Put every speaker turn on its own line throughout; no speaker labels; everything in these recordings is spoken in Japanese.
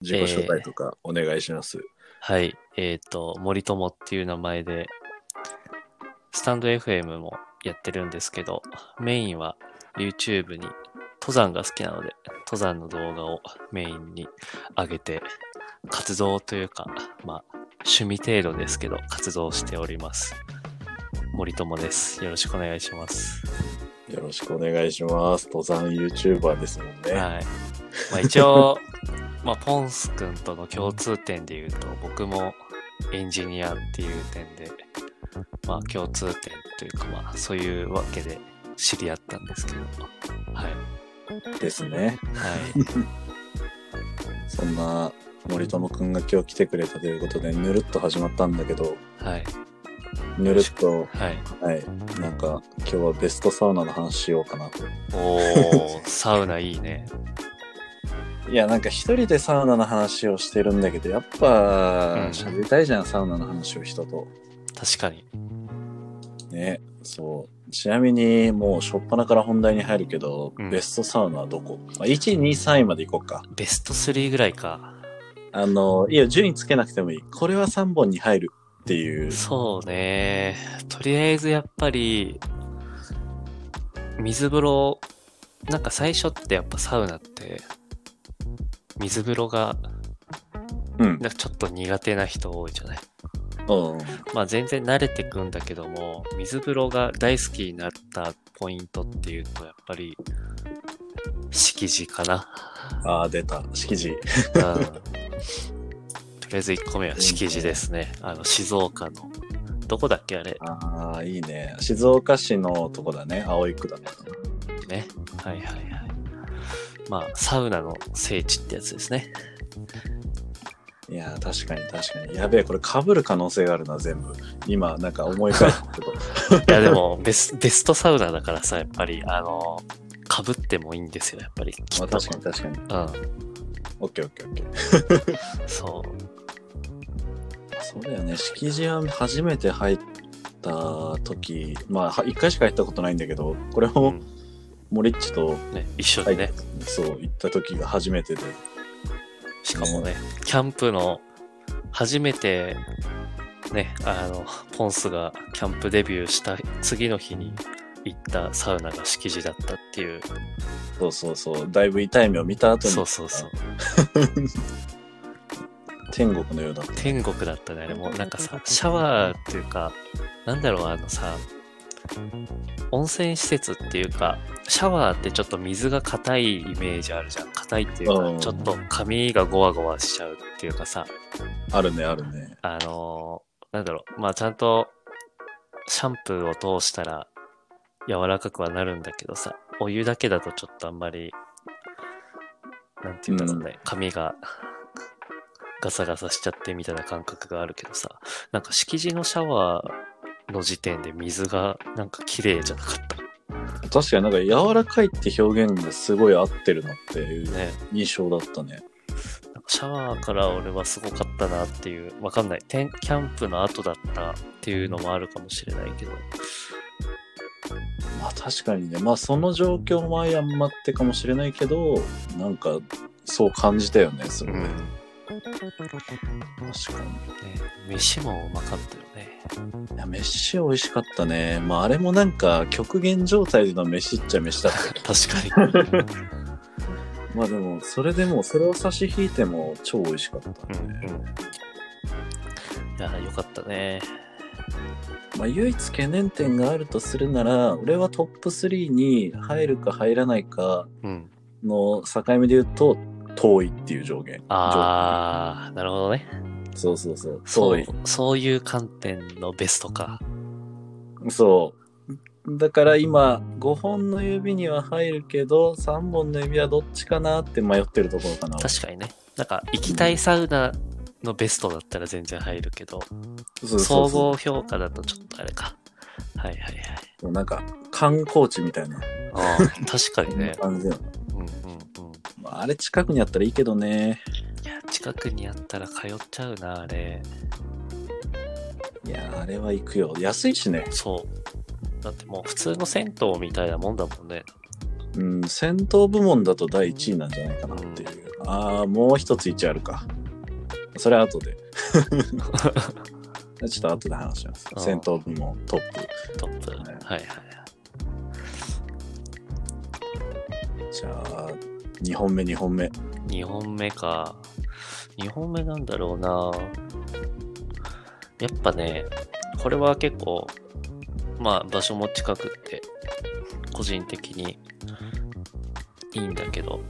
自己紹介とかお願いします。
はい。えっ、と、森友っていう名前で、スタンド FM もやってるんですけど、メインは YouTube に登山が好きなので、登山の動画をメインに上げて、活動というか、まあ、趣味程度ですけど、活動しております。森友です。よろしくお願いします。
よろしくお願いします。登山 YouTuber ですもんね。
はい。まあ一応、まあポンス君との共通点で言うと、僕もエンジニアっていう点で、まあ共通点というかまあそういうわけで知り合ったんですけど、はい。
ですね。
はい。
そんな森友くんが今日来てくれたということで、ぬるっと始まったんだけど、
はい。
ぬるっと、
はい。
はい。なんか、今日はベストサウナの話しようかなと。
おー、サウナいいね。
いや、なんか一人でサウナの話をしてるんだけど、やっぱ、
うん
喋りたいじゃん、サウナの話を人と。
確かに。
ね、そう。ちなみに、もう、しょっぱなから本題に入るけど、
うん
ベストサウナはどこ、まあ、?1、2、3位まで行こうか。
ベスト3ぐらいか。
あの、いや、順位つけなくてもいい。これは3本に入るっていう。
そうね。とりあえずやっぱり、水風呂、なんか最初ってやっぱサウナって、水風呂が
うん。
なんかちょっと苦手な人多いじゃない？
うん。
まあ全然慣れてくんだけども、水風呂が大好きになったポイントっていうと、やっぱり、敷地かな。
ああ、出た。敷地。
うん。とりあえず1個目は敷地ですね。あの、静岡の、どこだっけあれ？
ああ、いいね。静岡市のとこだね。葵区だね。
ね。はいはいはい。まあ、サウナの聖地ってやつですね。
いやー、確かに確かに。やべえ、これ被る可能性があるな、全部。今、なんか思い返したけど。
いやでもベス、ベストサウナだからさ、やっぱり、あの、かぶってもいいんですよ、やっぱり。き
まあ。確かに確かに。
うん。
オッケーオッケーオッケー。
そう。
そうだよね。敷地は初めて入った時、まあ、は一回しか行ったことないんだけど、これ
う
も
ん
モリッチと
ね、一緒にね。
そう、行った時が初めてで。
しかもね、キャンプの、初めて、ね、あの、ポンスがキャンプデビューした次の日に行ったサウナが敷地だったっていう。
そうそうそう。だいぶ痛い目を見た後に。
そうそうそう。
天国のようだった。
天国だったね、あれも。なんかさ、シャワーっていうか、なんだろう、あのさ、温泉施設っていうか、シャワーってちょっと水が硬いイメージあるじゃん。硬いっていう
うん。
か、ちょっと髪がゴワゴワしちゃうっていうかさ、
あるね、あるね。
あのーなんだろう、まあちゃんとシャンプーを通したら柔らかくはなるんだけどさ、お湯だけだとちょっとあんまり、なんていうんだろうね、髪がガサガサしちゃってみたいな感覚があるけどさ、なんか敷地のシャワーの時点で水がなんか綺麗じゃなかった。
確かになんか柔らかいって表現がすごい合ってるなっていう
ね。
印象だったね。
なんかシャワーから俺はすごかったなっていう、わかんない。キャンプの後だったっていうのもあるかもしれないけど、
まあ確かにね。まあその状況も相まってかもしれないけど、なんかそう感じたよね、それね。確かに。
ね、飯もうまかったよね。
いや、飯美味しかったね。まああれもなんか極限状態での飯っちゃ飯だった。
確かに。
まあでも、それでも、それを差し引いても超美味しかった
うんうん。
ね。
いや、よかったね。
まあ唯一懸念点があるとするなら、俺はトップ3に入るか入らないか
うん。
の境目で言うと、遠いっていう上限。
あー、なるほどね。
そうそうそう。
そうそういう観点のベストか。
そう。だから今、5本の指には入るけど、3本の指はどっちかなって迷ってるところかな。
確かにね。なんか、行きたいサウナのベストだったら全然入るけど、総合評価だとちょっとあれか。はいはいはい。
なんか、観光地みたいな
あー確かにね。
感じだよね。
うんうんうん。
まああれ近くにあったらいいけどね。
いや、近くにあったら通っちゃうな、あれ。
いや、あれは行くよ。安いしね。
そう。だってもう普通の銭湯みたいなもんだもんね。
うん、戦闘部門だと第1位なんじゃないかなっていう。ああ、もう一つ一あるか。それは後で。ちょっと後で話します
あ。ー
戦闘部門トップ。
トップ。
はい
はいはい。
じゃあ、2本目、2本目。
2本目か。2本目なんだろうな。やっぱね、これは結構、まあ場所も近くって、個人的にいいんだけど、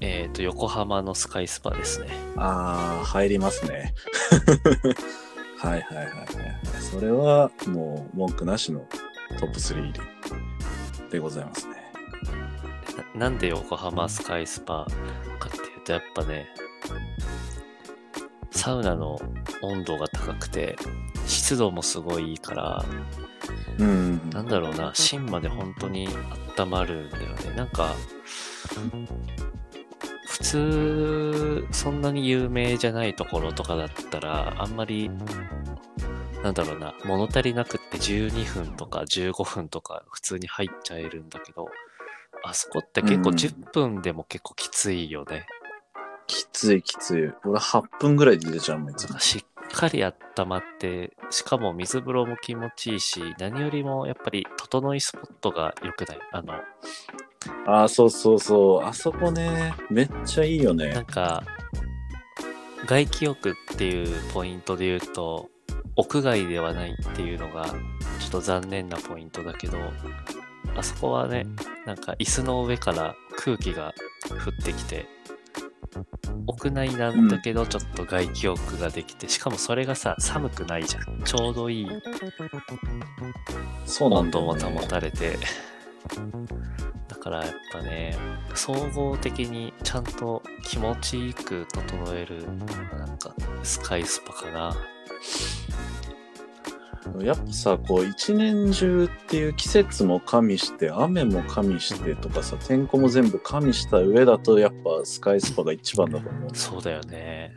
えっ、と、横浜のスカイスパですね。
ああ、入りますね。はいはいはいはい。それはもう文句なしのトップ3入りでございますね。
ななんで横浜スカイスパかっていうと、やっぱね、サウナの温度が高くて、湿度もすごいいいから、
うん。
なんだろうな、芯まで本当に温まるんだよね。なんか、普通、そんなに有名じゃないところとかだったら、あんまり、なんだろうな、物足りなくって12分とか15分とか普通に入っちゃえるんだけど、あそこって結構
うん
10分でも結構きついよね。
きついきつい。俺8分ぐらいで出ちゃうもん、いつも。
しっかり温まって、しかも水風呂も気持ちいいし、何よりもやっぱり整いスポットが良くないあの、
ああ、そうそうそう。あそこね、めっちゃいいよ
なん
ね。
か、外気浴っていうポイントで言うと、屋外ではないっていうのが、ちょっと残念なポイントだけど、あそこはね、なんか椅子の上から空気が降ってきて、屋内なんだけど、ちょっと外気浴ができて、しかもそれがさ、寒くないじゃん。ちょうどいい
そうなん
温度。も保たれて、だからやっぱね、総合的にちゃんと気持ちよく整える、なんか、スカイスパかな。
やっぱさ、こう、一年中っていう季節も加味して、雨も加味してとかさ、天候も全部加味した上だと、やっぱスカイスパが一番だと思う。
そうだよね。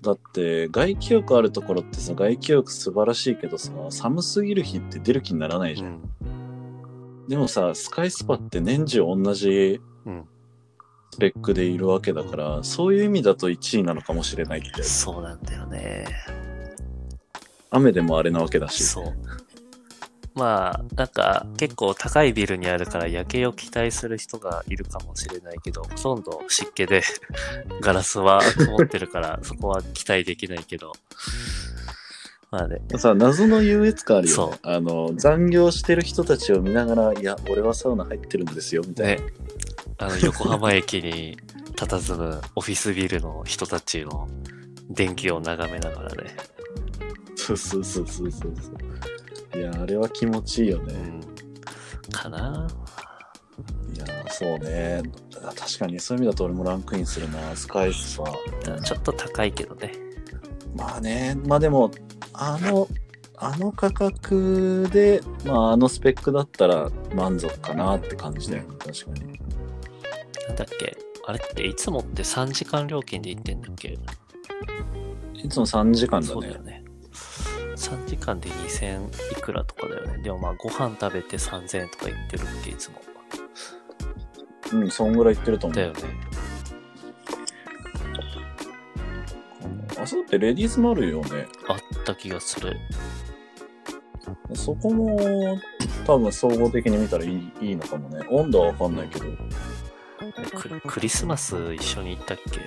だって、外気浴あるところってさ、外気浴素晴らしいけどさ、寒すぎる日って出る気にならないじゃん。
うん。
でもさ、スカイスパって年中同じ
うん。
スペックでいるわけだから、そういう意味だと1位なのかもしれないって。
そうなんだよね。
雨でもあれなわけだし。
そう。まあ、なんか結構高いビルにあるから夜景を期待する人がいるかもしれないけど、ほとんど湿気で ガラスは曇ってるから、そこは期待できないけど。まあね、
さ、謎の優越感あるよ、ね
そ。
あの、残業してる人たちを見ながら、いや、俺はサウナ入ってるんですよ、みたいな。
ね、あの横浜駅に佇むオフィスビルの人たちの電気を眺めながらね。
そうそうそうそうそうそう。いや、あれは気持ちいいよね。
うん。かない
や、そうね。確かにそういう意味だと俺もランクインするな、スカイスパ。
ただちょっと高いけどね。
まあね、まあでも、あの、あの価格で、まああのスペックだったら満足かなって感じだよね、確かに。
なんだっけ？あれっていつもって3時間料金で行ってんだっけ？
いつも3時間だね
そうだよ。ね。3時間で2000いくらとかだよね。でもまあご飯食べて3000円とか言ってるっけいつも。
うん、そんぐらいいってると思う。
だよね。
あそこってレディースもあるよね。
あった気がする。
そこも多分総合的に見たらいいいいのかもね。温度はわかんないけど、
クリクリスマス一緒に行ったっけ？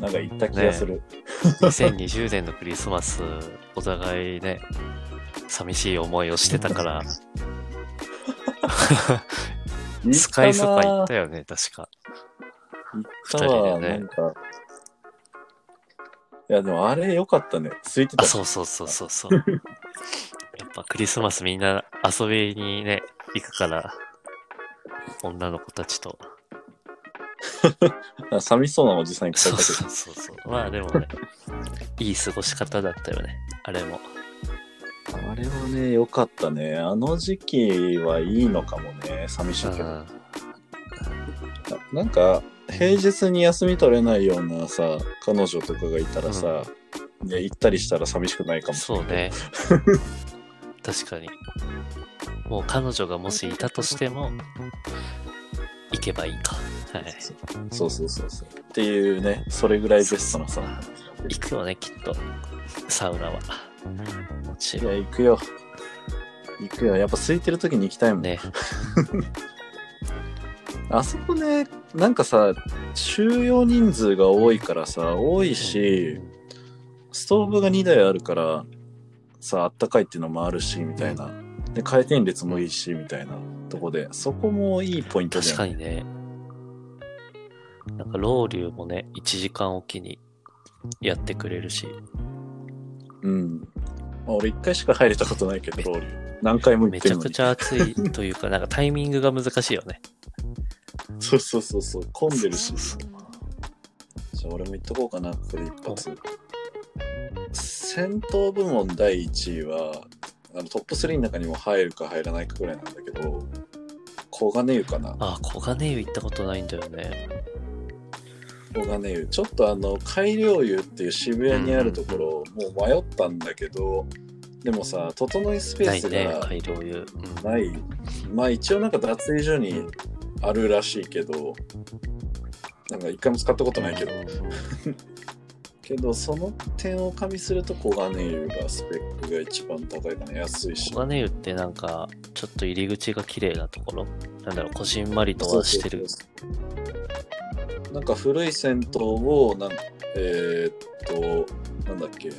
なんか行った気がする。
2020年のクリスマス、お互いね、寂しい思いをしてたから、スカイスパ行ったよね、確か。
行ったわ、
二人でね。
いや、でもあれ良かったね。空いてた
あ、そうそうそうそうそう。やっぱクリスマスみんな遊びにね、行くから、女の子たちと。
あ 寂しそうなおじさんいっぱいいたけ
そうそうそうそう。まあでもね、いい過ごし方だったよね、あれも。
ど。あれはね、良かったね。あの時期はいいのかもね。寂しいけど。
うん
ななんか、平日に休み取れないようなさ、彼女とかがいたらさ、ね、行ったりしたら寂しくないかもしれない。
そうね。確かに。もう彼女がもしいたとしても、行けばいいか。はい。
そうそうそうそう。っていうね、それぐらいベストなさ。
行くよね、きっと。サウナは。もち
いや、
ろん。
行くよ。行くよ。やっぱ空いてる時に行きたいもん。
ね。
あそこね、なんかさ、収容人数が多いからさ、多いし、ストーブが2台あるから、さ、あったかいっていうのもあるし、みたいな。で、回転率もいいし、みたいなとこで、そこもいいポイントだ
確
よね。
かにね。なんか、ロウリュもね、1時間おきにやってくれるし、
うん。まあ、俺一回しか入れたことないけど、ロウリュ。何回も行
め
ってるのに。
ちゃくちゃ暑いというか、なんかタイミングが難しいよね。
そうそうそうそう、混んでるし。
そうそう
じゃあ俺も言っとこうかな、ここで一発。戦闘部門第1位は、あのトップ3の中にも入るか入らないかぐらいなんだけど、黄金湯かな。
あ、黄金湯行ったことないんだよね。
黄金湯。ちょっとあの、改良湯っていう渋谷にあるところ、もう迷ったんだけど、でもさ、整いスペース
ないね、
が
改良湯。うん
ない。まあ一応なんか脱衣所にあるらしいけど、なんか一回も使ったことないけど、けどその点を加味すると黄金湯がスペックが一番高いかな安いし
黄金湯ってなんか、ちょっと入り口が綺麗なところ？なんだろう、こじんまりとはしてる。
なんか古い銭湯をなんえーっとなんだっけ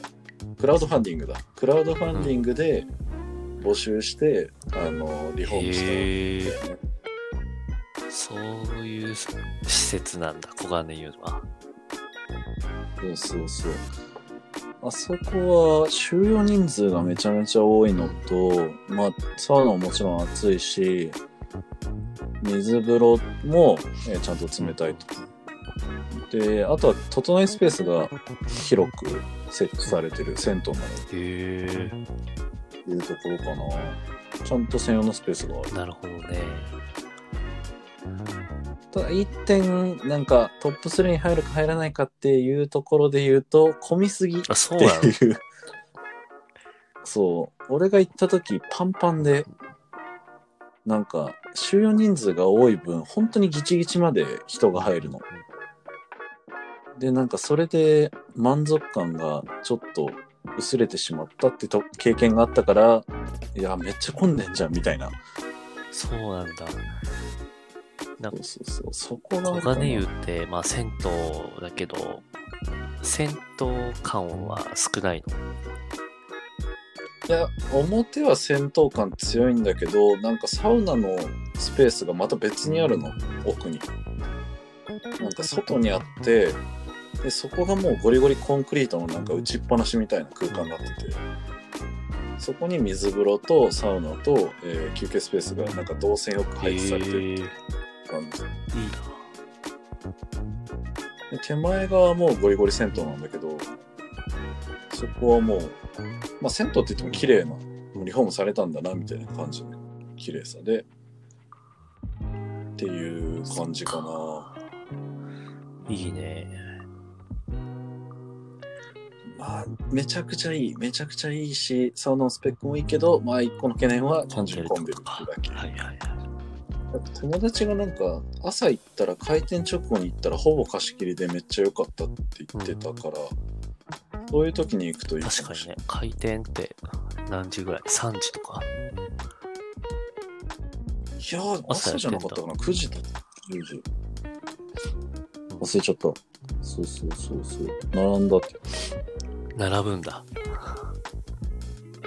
クラウドファンディングだクラウドファンディングで募集して、あのリフォームしたね
そういう施設なんだ、黄金湯は。
そうそうそう。あそこは収容人数がめちゃめちゃ多いのと、まあ、サウナももちろん暑いし、水風呂も、えーちゃんと冷たいと。で、あとは、整いスペースが広く設置されてる銭湯なの
へえ
というところかな。ちゃんと専用のスペースがある。
なるほどね。
ただ、一点、なんか、トップ3に入るか入らないかっていうところで言うと、混みすぎ
あ、そう
って
なの？
いう。そう。俺が行った時、パンパンで、なんか、収容人数が多い分、本当にギチギチまで人が入るの。で、なんかそれで満足感がちょっと薄れてしまったってと経験があったから、いや、めっちゃ混んでんじゃん、みたいな。
そうなんだ。なんか
そうそうそう。そこな。
金湯って、まあ銭湯だけど、銭湯感は少ないの？
いや、表は戦闘感強いんだけど、なんかサウナのスペースがまた別にあるの、奥に。なんか外にあって、で、そこがもうゴリゴリコンクリートのなんか打ちっぱなしみたいな空間になってて、そこに水風呂とサウナと、えー休憩スペースがなんか動線よく配置されてる
へえいい
感じ。
な。
で手前側もゴリゴリ銭湯なんだけど、そこはもう、まあ銭湯って言っても綺麗な、もうリフォームされたんだな、みたいな感じの綺麗さで、っていう感じかな。
いいね。
まあ、めちゃくちゃいい。めちゃくちゃいいし、サウナのスペックもいいけど、まあ一個の懸念は単純に混んでるっていうだけ。
はいはいはい。
友達がなんか、朝行ったら開店直後に行ったらほぼ貸し切りでめっちゃ良かったって言ってたから、そういう時に行くといい。
確かにね、開店って何時ぐらい ?3 時とか？
いやー、朝じゃなかったかな ?9 時とか10時。忘れちゃった。そうそうそうそう。並んだって。
並ぶんだ。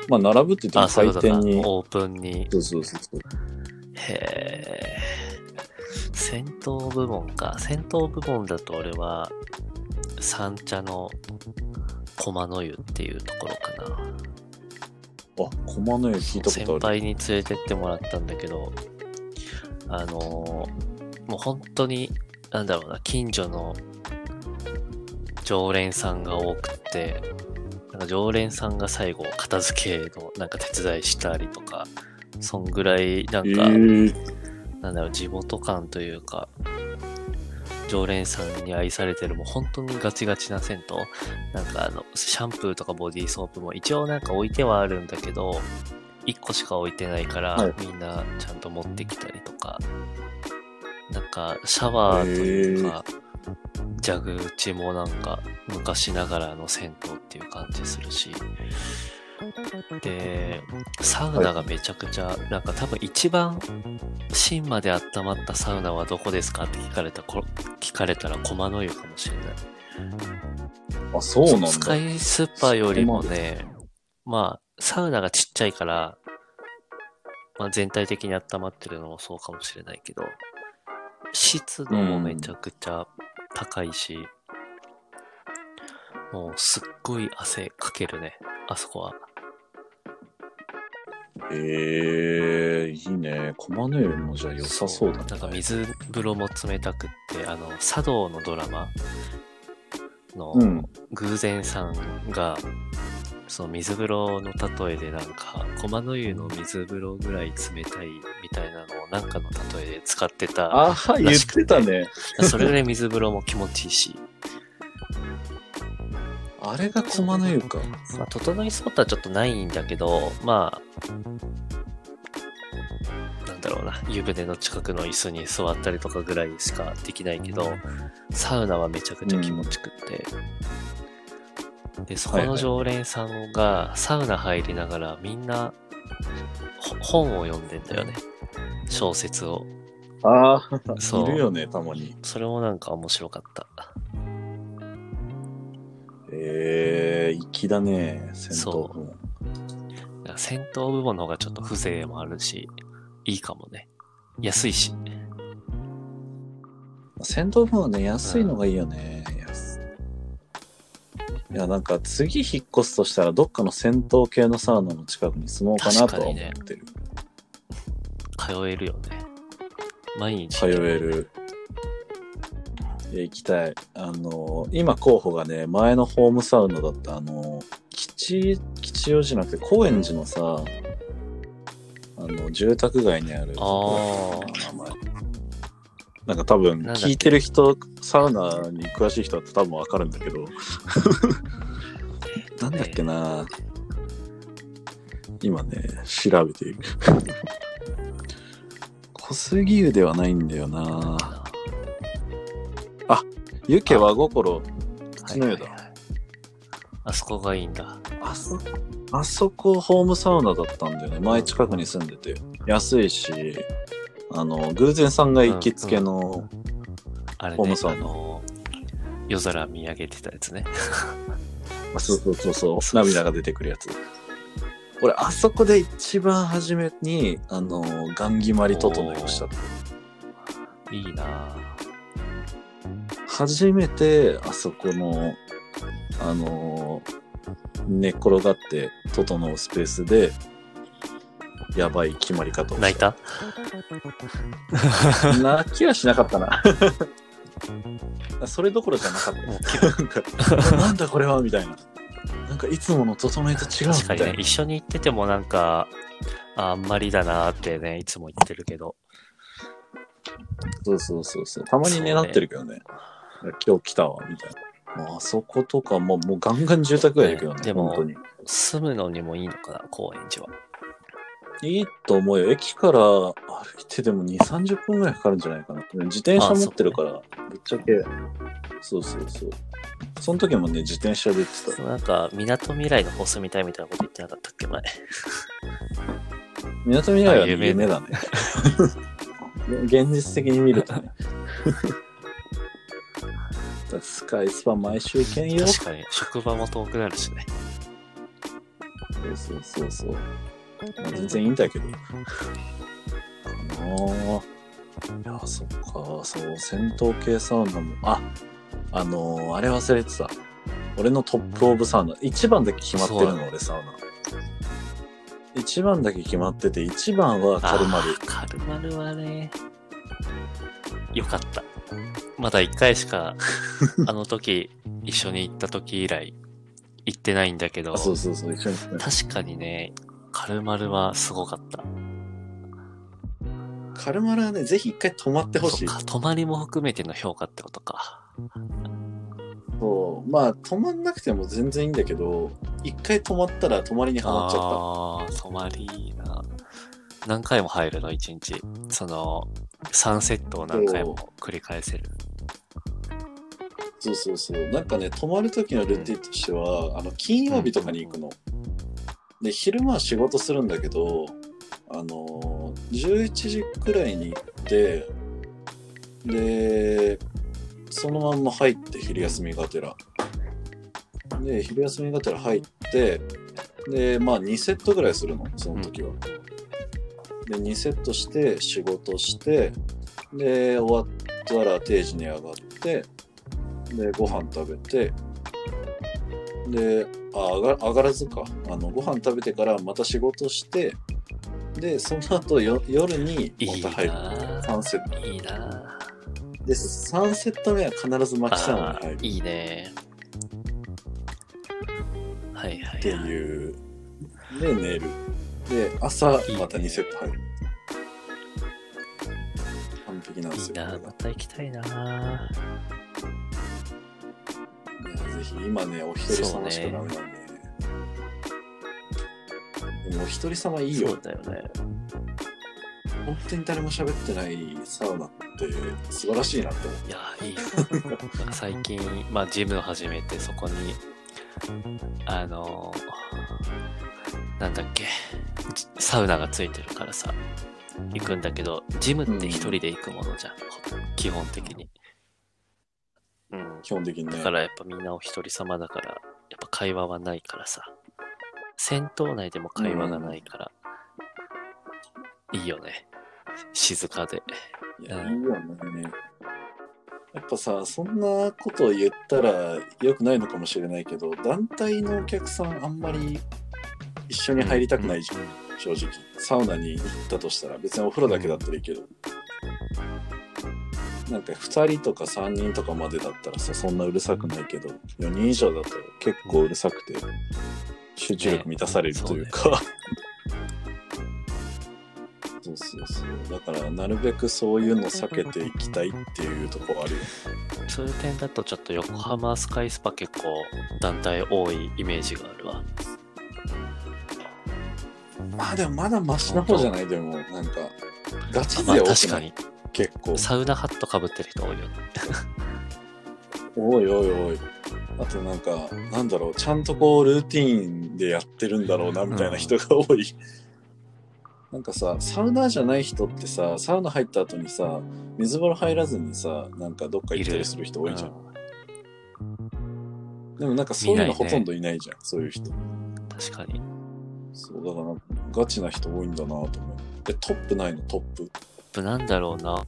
まあ、並ぶって言って
あ、
も
そういうことか。
開店に。
オープンに。
そうそうそうそう。
へえ。戦闘部門か。戦闘部門だと俺は、三茶の駒の湯っていうところかな。
あ、駒の湯聞いた
先
ことある。
輩に連れてってもらったんだけど、あのーもう本当に、なんだろうな、近所の常連さんが多くて、か常連さんが最後片付けのなんか手伝いしたりとか、そんぐらいなん
え
か、
ー、
なんだろう、地元感というか、常連さんに愛されてる、もう本当にガチガチな銭湯。なんかあの、シャンプーとかボディーソープも一応なんか置いてはあるんだけど、1個しか置いてないから、
はい。
みんなちゃんと持ってきたりとか、なんか、シャワーというか、蛇口もなんか、昔ながらの銭湯っていう感じするし、で、サウナがめちゃくちゃ、なんか多分一番芯まで温まったサウナはどこですかって聞かれた、こ聞かれたら駒の湯かもしれない。
あ、そうなんだ。
スカイスーパーよりもね、まあ、サウナがちっちゃいから、まあ、全体的に温まってるのもそうかもしれないけど、湿度もめちゃくちゃ高いし、もうすっごい汗かけるね、あそこは。
ええいいね。駒の湯もじゃあ良さそうだね。
なんか水風呂も冷たくって、あの、茶道のドラマの
うん。
偶然さんが、その水風呂の例えでなんか、駒の湯の水風呂ぐらい冷たいみたいなのをなんかの例えで使ってた。
ああ、言ってたね。
それぐらい水風呂も気持ちいいし、
あれが駒の湯か。
まあ、整いスポットはちょっとないんだけど、まあ、なんだろうな、湯船の近くの椅子に座ったりとかぐらいしかできないけど、サウナはめちゃくちゃ気持ちくって、で、そこの常連さんがサウナ入りながらみんなほ本を読んでんだよね。小説を。
ああ、
そう
いるよね、たまに。
それもなんか面白かった。
ええ粋だね、戦闘
そ
部門。
だから戦闘部門の方がちょっと風情もあるし、いいかもね。安いし。
戦闘部門はね、安いのがいいよね。安いや、なんか次引っ越すとしたら、どっかの戦闘系のサウナの近くに住もうかなとは思ってる。
通えるよね。毎日。
通える。行きたい。あの、今候補がね、前のホームサウナだった、あの、吉、吉祥寺じゃなくて、高円寺のさ、あの、住宅街にある。
あー
名前なんか多分、聞いてる人、サウナに詳しい人だと多分わかるんだけど。なんだっけな今ね、調べている。小杉湯ではないんだよな湯気和心、口の湯だ。
はいはいはいあそこがいいんだ。
あそ、あそこホームサウナだったんだよね。前近くに住んでて。安いし、あの、偶然さんが行きつけの、
あれね
ホーム、サウナ
あの、夜空見上げてたやつね。
あそうそうそうそう、涙が出てくるやつ。俺、あそこで一番初めに、あの、ガン決まり整いをした。
いいなぁ。
初めて、あそこの、あの、寝っ転がって整うスペースで、やばい決まり方をした。
泣いた？
泣きはしなかったな。それどころじゃなかった。なんか、なんだこれはみたいな。なんかいつもの整えと違うみ
確かにね
たいな、。
一緒に行っててもなんか、ああんまりだなーってね、いつも言ってるけど。
そうそうそうそう。たまにね、なってるけどね。今日来たわ、みたいな。もうあそことかももうガンガン住宅街だけどね、
ねでも。住むのにもいいのかな、高円寺は。
いいと思うよ。駅から歩いてでも2、30分ぐらいかかるんじゃないかな。自転車持ってるから、ぶっちゃけ。そうそうそう。その時もね、自転車で行ってた。
なんか、みなとみらいの放送みたいみたいなこと言ってなかったっけ、前。
港未来は、ね、
あ夢
夢だね。現実的に見るとね。スカイスパ毎週行けんよ。
確かに、職場も遠くなるしね。
そうそうそうそう。まあ、全然いいんだけど。かなぁ。いや、そっか、そう、戦闘系サウナも、あ、あのーあれ忘れてた。俺のトップオブサウナ。一番だけ決まってるの、俺サウナ。一番だけ決まってて、一番はカルマル
カルマルはね、よかった。まだ一回しか、あの時、一緒に行った時以来、行ってないんだけど
あ、そうそうそう、一緒に。
確かにね、カルマルはすごかった。
カルマルはね、ぜひ一回泊まってほしい
泊まりも含めての評価ってことか。
そう。まあ、泊まんなくても全然いいんだけど、一回泊まったら泊まりにはまっちゃった。
ああー、泊まりいいな。何回も入るの、1日。その、3セットを何回も繰り返せる。
そうそうそう。なんかね、泊まる時のルーティンとしては、あの、金曜日とかに行くの。で、昼間は仕事するんだけど、あのー、11時くらいに行って、で、そのまんま入って、昼休みがてら。で、昼休みがてら入って、で、まあ2セットぐらいするの、その時は。で、2セットして、仕事して、で、終わったら定時に上がって、で、ご飯食べて、で、あ、上が上がらずか。あの、ご飯食べてからまた仕事して、で、その後よ夜に
いい
また入る。
な
3セット。
ぁ。いいな
で、3セット目は必ず
ぁ。
マキサウナ
あ
に入る
ーいいね。はいはい
って
はい。
いう。で、寝る。で、朝
いいね
また2セット入る。完璧なんですよ。
いいなまた行きたいなぁ。
いやぜひ、今ね、お一人様しかダメなんで、ね。でもお一人様いいよ
そう。だよね。
本当に誰も喋ってないサウナって素晴らしいなって思う。
いやー、いい。最近、まあ、ジムを始めて、そこに、あのーなんだっけ、じサウナがついてるからさ、行くんだけど、ジムって一人で行くものじゃん、基本的に。うん。
基本的にね。
だからやっぱみんなお一人様だから、やっぱ会話はないからさ。戦闘内でも会話がないから、いいよね。静かで。
いや、
うん
いいよね。やっぱさ、そんなことを言ったら良くないのかもしれないけど、団体のお客さんあんまり一緒に入りたくないじゃん、正直。サウナに行ったとしたら、別にお風呂だけだったらいいけど。なんか2人とか3人とかまでだったらさ、そんなうるさくないけど、4人以上だと結構うるさくて、集中力満たされるというか。そうそうそう。だから、なるべくそういうの避けていきたいっていうところあるよね。
そういう点だとちょっと横浜スカイスパ結構団体多いイメージがあるわ。
まあでもまだマシな方じゃない？でも、なんか、ガチ
まあ
勢多くない、
確かに。
結構。
サウナハットかぶってる人多いよね。
おいおいおい。あとなんか、なんだろう、ちゃんとこう、ルーティーンでやってるんだろうな、みたいな人が多い。なんかさ、サウナーじゃない人ってさ、サウナ入った後にさ、水風呂入らずにさ、なんかどっか行ったりする人多いじゃん。でもなんかそういうのほとんどいないじゃん、そういう人。
うん確かに。
そう、だからガチな人多いんだなと思う。え、トップないのトップ。
プなんだろうな。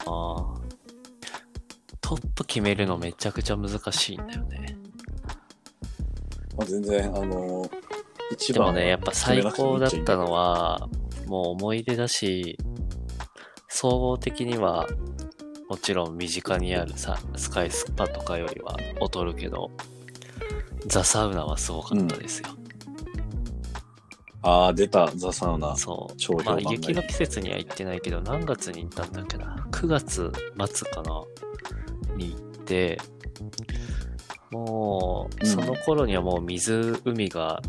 トップ決めるのめちゃくちゃ難しいんだよね。
まあ、全然、あの一番は
でもね、やっぱ最高だったの
は
は、もう思い出だし、総合的には、もちろん身近にあるさ、スカイスパとかよりは劣るけど、ザ・サウナはすごかったですよ。
ああ、出た、ザ・サウナ。
そう。
超評
まあ、雪の季節には行ってないけど、何月に行ったんだっけな。9月末かなに行って、もう、
うん
その頃にはもう水、海が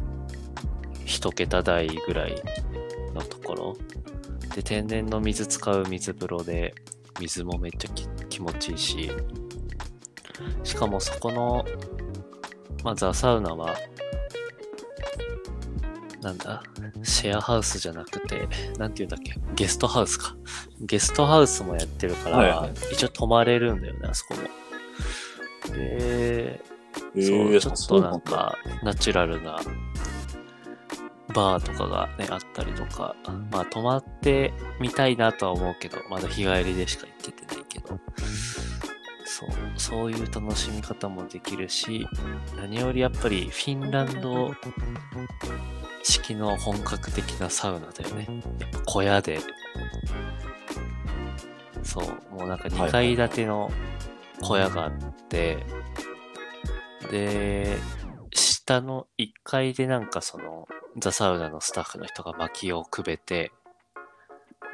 一桁台ぐらいのところ。で、天然の水使う水風呂で、水もめっちゃき気持ちいいし、しかもそこの、まあ、ザ・サウナは、なんだ、シェアハウスじゃなくて、なんて言うんだっけ、ゲストハウスか。ゲストハウスもやってるから、
はいはい。
一応泊まれるんだよね、あそこも。で、
え
そう、
ー
ちょっとなんか、ナチュラルなバーとかがね、あったりとか、まあ、泊まってみたいなとは思うけど、まだ日帰りでしか行けてないけど、そう、そういう楽しみ方もできるし、何よりやっぱりフィンランド式の本格的なサウナだよね。やっぱ小屋で、そう、もうなんか2階建ての小屋があって、で、下の1階でなんかその、ザ・サウナのスタッフの人が薪をくべて、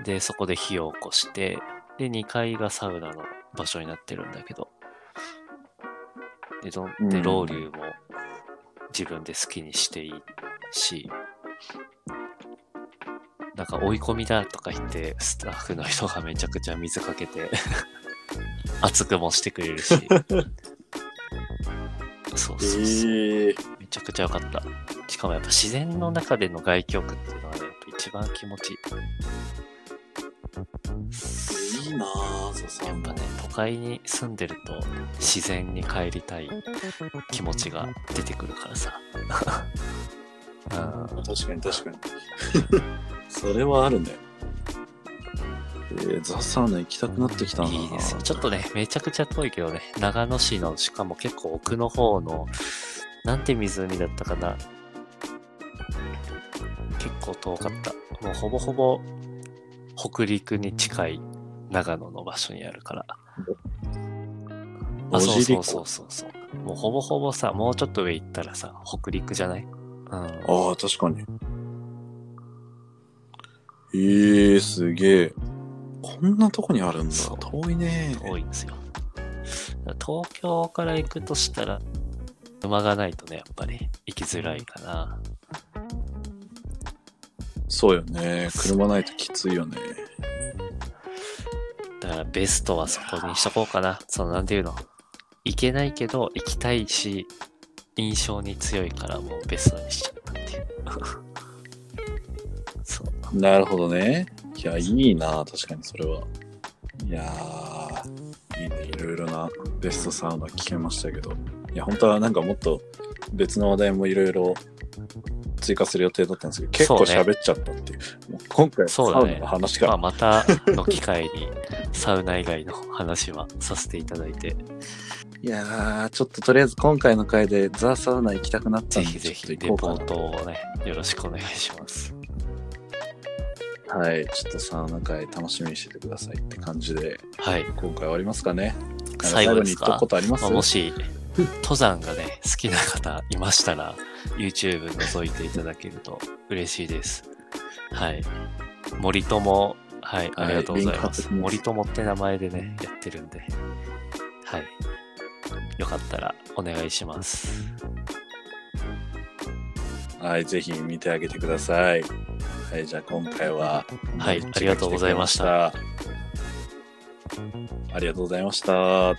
で、そこで火を起こして、で、2階がサウナの場所になってるんだけど、で、どんで
うん。
ロウリュも自分で好きにしていいし、なんか追い込みだとか言って、スタッフの人がめちゃくちゃ水かけて、熱くもしてくれるし。そうそうそう。
ええ
めちゃくちゃ良かった。しかもやっぱ自然の中での外気浴っていうのはね、やっぱ一番気持ちいい。
いいなぁ、ザサウナ
やっぱね、都会に住んでると自然に帰りたい気持ちが出てくるからさ。うん
確かに確かに。それはあるね。えー、ザ・サウナ行きたくなってきたな。
いいですよ。ちょっとね、めちゃくちゃ遠いけどね、長野市の、しかも結構奥の方の、なんて湖だったかな。結構遠かった。もうほぼほぼ北陸に近い長野の場所にあるから。あ、そうそう
湖
そうそうそう。もうほぼほぼさ、もうちょっと上行ったらさ、北陸じゃない？うん。
ああ、確かに。ええすげえ。こんなとこにあるんだ。
そう
遠いね。
遠いんですよ。東京から行くとしたら、車がないとね、やっぱり行きづらいかな。
そうよね。車ないときついよね。
だからベストはそこにしとこうかな。その、なんていうの。行けないけど、行きたいし、印象に強いからもうベストにしちゃったっていう。そう。
なるほどね。いや、いいな。確かにそれは。いやー、いいね。いろいろなベストサウナ聞けましたけど。いや、本当はなんかもっと別の話題もいろいろ追加する予定だったんですけど、結構喋っちゃったっていう。もう今回、サウナの話か
まあ、
ら。
またの機会に、サウナ以外の話はさせていただいて、
いやー、ちょっととりあえず今回の回でザ・サウナ行きたくなったんで、
ぜひぜひレポートをね、よろしくお願いします。
な。はい、ちょっとサウナ回楽しみにしててくださいって感じで、
はい。
今回終わりますかね。最後に言っとくことあります？
まあ、もし、登山がね、好きな方いましたら、YouTube 覗いていただけると嬉しいです。はい。森友、はい、ありがとうございます。
リンク貼っときます
森友って名前でね、やってるんで、はい。よかったらお願いします。
はい、ぜひ見てあげてください。はい、じゃあ今回は、
はいありがとうございました
ありがとうございました。